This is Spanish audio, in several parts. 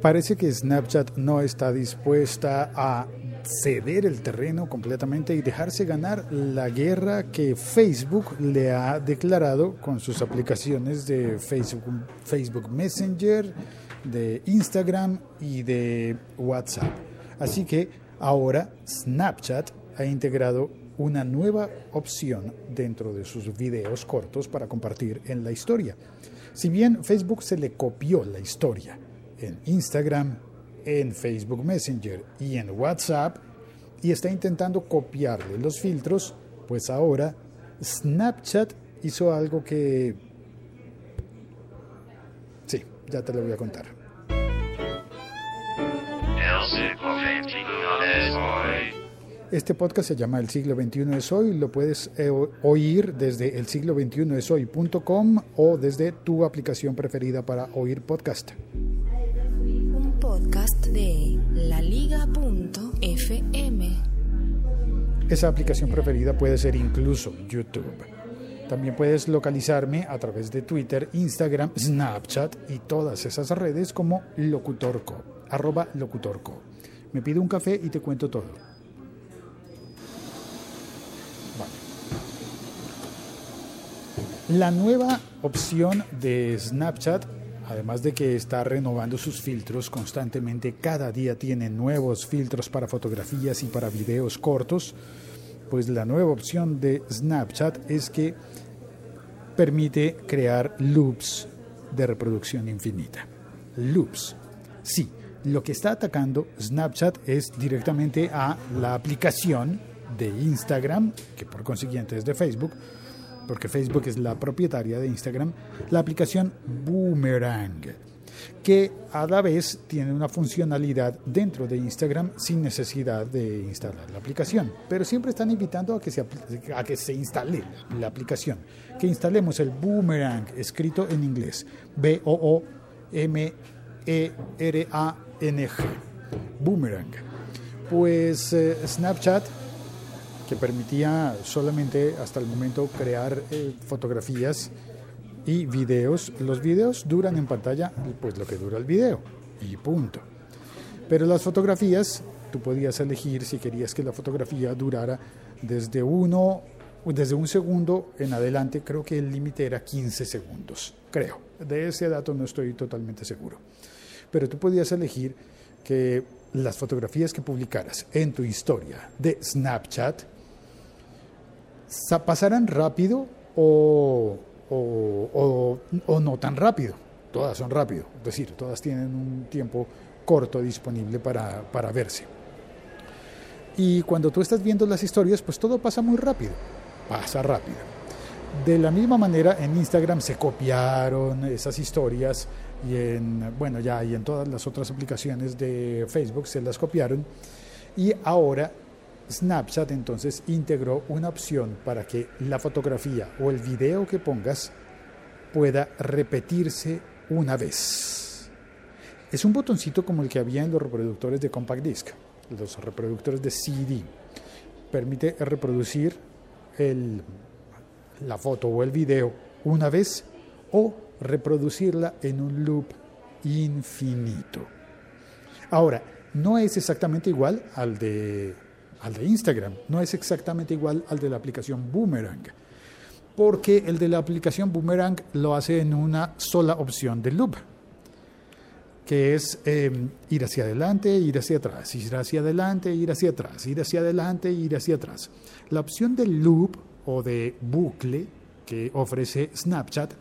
Parece que Snapchat no está dispuesta a ceder el terreno completamente y dejarse ganar la guerra que Facebook le ha declarado con sus aplicaciones de Facebook, Facebook Messenger, de Instagram y de WhatsApp. Así que ahora Snapchat ha integrado una nueva opción dentro de sus videos cortos para compartir en la historia. Si bien Facebook se le copió la historia, en Instagram, en Facebook Messenger y en WhatsApp y está intentando copiarle los filtros, pues ahora Snapchat hizo algo que... Sí, ya te lo voy a contar. Este podcast se llama El siglo XXI es hoy. Lo puedes eh, oír desde el siglo XXI es hoy.com o desde tu aplicación preferida para oír podcast podcast de laliga.fm. Esa aplicación preferida puede ser incluso YouTube. También puedes localizarme a través de Twitter, Instagram, Snapchat y todas esas redes como Locutorco, arroba Locutorco. Me pido un café y te cuento todo. La nueva opción de Snapchat Además de que está renovando sus filtros constantemente, cada día tiene nuevos filtros para fotografías y para videos cortos, pues la nueva opción de Snapchat es que permite crear loops de reproducción infinita. Loops. Sí, lo que está atacando Snapchat es directamente a la aplicación de Instagram, que por consiguiente es de Facebook, porque Facebook es la propietaria de Instagram, la aplicación Boomerang, que a la vez tiene una funcionalidad dentro de Instagram sin necesidad de instalar la aplicación. Pero siempre están invitando a que se, a que se instale la aplicación, que instalemos el Boomerang, escrito en inglés, B-O-O-M-E-R-A-N-G, Boomerang. Pues eh, Snapchat que permitía solamente hasta el momento crear eh, fotografías y videos. Los videos duran en pantalla pues lo que dura el video y punto. Pero las fotografías, tú podías elegir si querías que la fotografía durara desde uno desde un segundo en adelante, creo que el límite era 15 segundos, creo. De ese dato no estoy totalmente seguro. Pero tú podías elegir que las fotografías que publicaras en tu historia de Snapchat pasarán rápido o, o, no tan rápido. Todas son rápido, es decir, todas tienen un tiempo corto disponible para, para verse. Y cuando tú estás viendo las historias, pues todo pasa muy rápido, pasa rápido. De la misma manera, en Instagram se copiaron esas historias y en, bueno, ya y en todas las otras aplicaciones de Facebook se las copiaron. Y ahora Snapchat entonces integró una opción para que la fotografía o el video que pongas pueda repetirse una vez. Es un botoncito como el que había en los reproductores de compact disc, los reproductores de CD. Permite reproducir la foto o el video una vez o reproducirla en un loop infinito. Ahora, no es exactamente igual al de al de Instagram. No es exactamente igual al de la aplicación Boomerang, porque el de la aplicación Boomerang lo hace en una sola opción de loop, que es em, ir hacia adelante, ir hacia atrás, ir hacia adelante, ir hacia atrás, ir hacia adelante, ir hacia atrás. La opción de loop o de bucle que ofrece Snapchat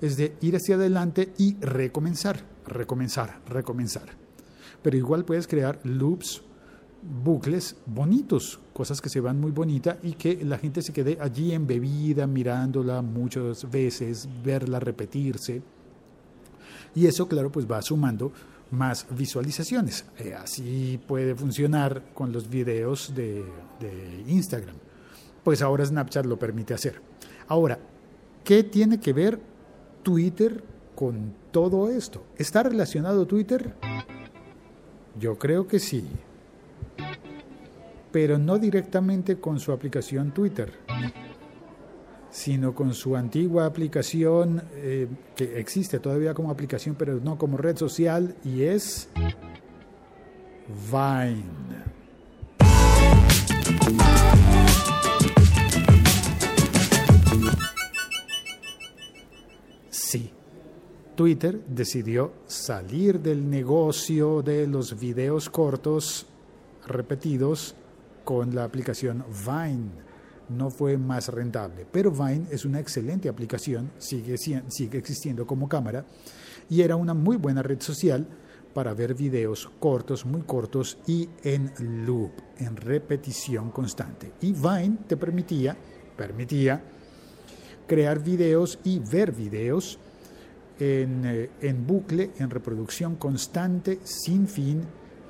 es de ir hacia adelante y recomenzar, recomenzar, recomenzar. Pero igual puedes crear loops bucles bonitos, cosas que se van muy bonitas y que la gente se quede allí embebida mirándola muchas veces, verla repetirse. Y eso, claro, pues va sumando más visualizaciones. Eh, así puede funcionar con los videos de, de Instagram. Pues ahora Snapchat lo permite hacer. Ahora, ¿qué tiene que ver Twitter con todo esto? ¿Está relacionado Twitter? Yo creo que sí pero no directamente con su aplicación Twitter, sino con su antigua aplicación eh, que existe todavía como aplicación, pero no como red social, y es Vine. Sí, Twitter decidió salir del negocio de los videos cortos repetidos con la aplicación Vine. No fue más rentable, pero Vine es una excelente aplicación, sigue, sigue existiendo como cámara y era una muy buena red social para ver videos cortos, muy cortos y en loop, en repetición constante. Y Vine te permitía, permitía crear videos y ver videos en, eh, en bucle, en reproducción constante, sin fin,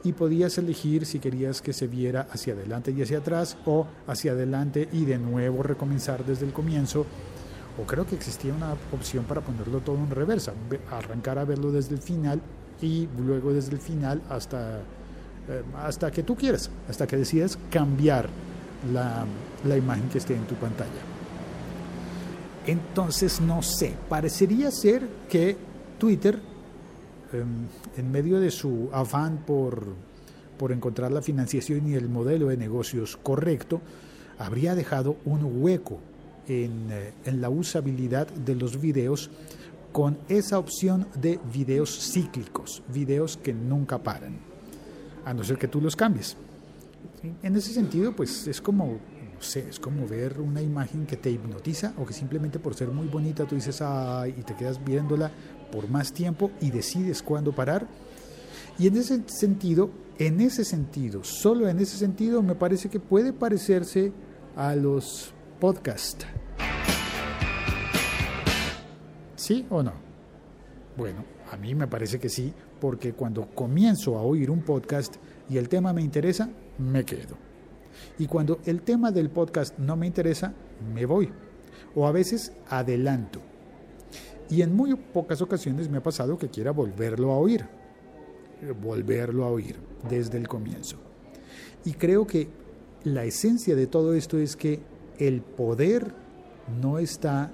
y podías elegir si querías que se viera hacia adelante y hacia atrás o hacia adelante y de nuevo recomenzar desde el comienzo. O creo que existía una opción para ponerlo todo en reversa, arrancar a verlo desde el final y luego desde el final hasta, eh, hasta que tú quieras, hasta que decidas cambiar la, la imagen que esté en tu pantalla. Entonces, no sé, parecería ser que Twitter, en medio de su afán por, por encontrar la financiación y el modelo de negocios correcto, habría dejado un hueco en, eh, en la usabilidad de los videos con esa opción de videos cíclicos, videos que nunca paran, a no ser que tú los cambies. En ese sentido, pues es como, sé, es como ver una imagen que te hipnotiza o que simplemente por ser muy bonita tú dices, ay, y te quedas viéndola por más tiempo y decides cuándo parar. Y en ese sentido, en ese sentido, solo en ese sentido, me parece que puede parecerse a los podcasts ¿Sí o no? Bueno, a mí me parece que sí, porque cuando comienzo a oír un podcast y el tema me interesa, me quedo. Y cuando el tema del podcast no me interesa, me voy. O a veces adelanto. Y en muy pocas ocasiones me ha pasado que quiera volverlo a oír. Volverlo a oír desde el comienzo. Y creo que la esencia de todo esto es que el poder no está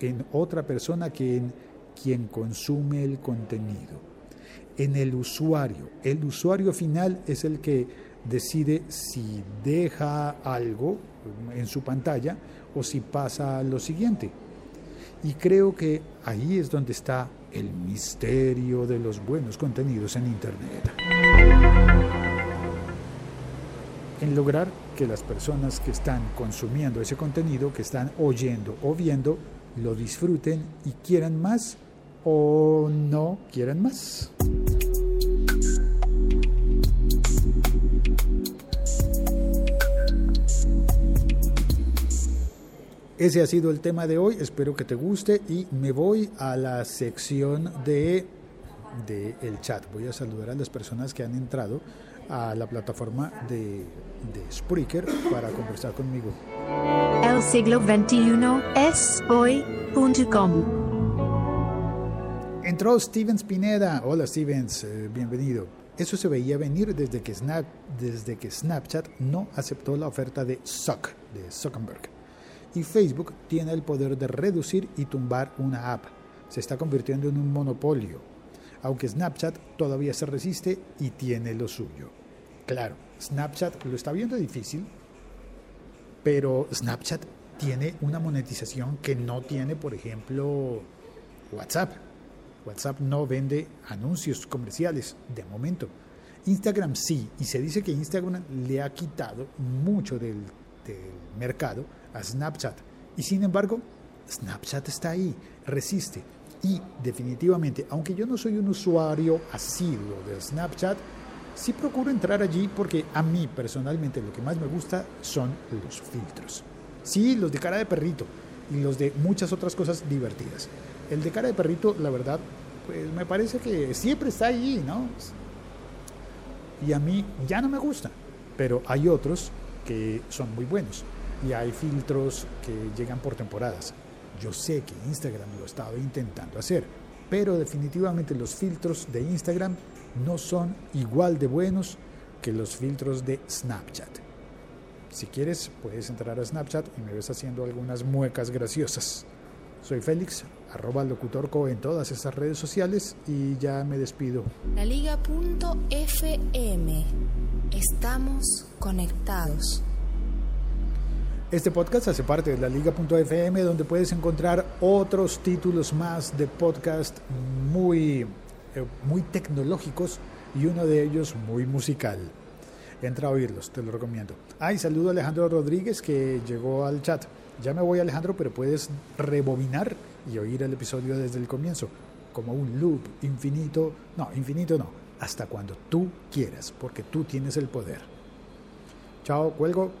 en otra persona que en quien consume el contenido, en el usuario. El usuario final es el que decide si deja algo en su pantalla o si pasa a lo siguiente. Y creo que ahí es donde está el misterio de los buenos contenidos en Internet. En lograr que las personas que están consumiendo ese contenido, que están oyendo o viendo, lo disfruten y quieran más o no quieran más. Ese ha sido el tema de hoy, espero que te guste y me voy a la sección de, de el chat. Voy a saludar a las personas que han entrado a la plataforma de, de Spreaker para conversar conmigo. El siglo XXI es hoy.com. Entró Steven Spineda. Hola Stevens, eh, bienvenido. Eso se veía venir desde que, Snap, desde que Snapchat no aceptó la oferta de Zuck, de Zuckerberg. Y Facebook tiene el poder de reducir y tumbar una app. Se está convirtiendo en un monopolio, aunque Snapchat todavía se resiste y tiene lo suyo. Claro, Snapchat lo está viendo difícil, pero Snapchat tiene una monetización que no tiene, por ejemplo, WhatsApp. WhatsApp no vende anuncios comerciales de momento. Instagram sí, y se dice que Instagram le ha quitado mucho del, del mercado a Snapchat. Y sin embargo, Snapchat está ahí, resiste. Y definitivamente, aunque yo no soy un usuario asiduo de Snapchat, sí procuro entrar allí porque a mí personalmente lo que más me gusta son los filtros. Sí, los de cara de perrito y los de muchas otras cosas divertidas. El de cara de perrito, la verdad, pues me parece que siempre está allí, ¿no? Y a mí ya no me gusta, pero hay otros que son muy buenos y hay filtros que llegan por temporadas. Yo sé que Instagram lo estaba intentando hacer, pero definitivamente los filtros de Instagram no son igual de buenos que los filtros de Snapchat. Si quieres, puedes entrar a Snapchat y me ves haciendo algunas muecas graciosas. Soy Félix, arroba locutorco en todas esas redes sociales y ya me despido. La Liga.fm. Estamos conectados. Este podcast hace parte de la liga.fm donde puedes encontrar otros títulos más de podcast muy, eh, muy tecnológicos y uno de ellos muy musical. Entra a oírlos, te lo recomiendo. Ay, saludo a Alejandro Rodríguez que llegó al chat. Ya me voy Alejandro, pero puedes rebobinar y oír el episodio desde el comienzo, como un loop infinito. No, infinito no, hasta cuando tú quieras, porque tú tienes el poder. Chao, cuelgo.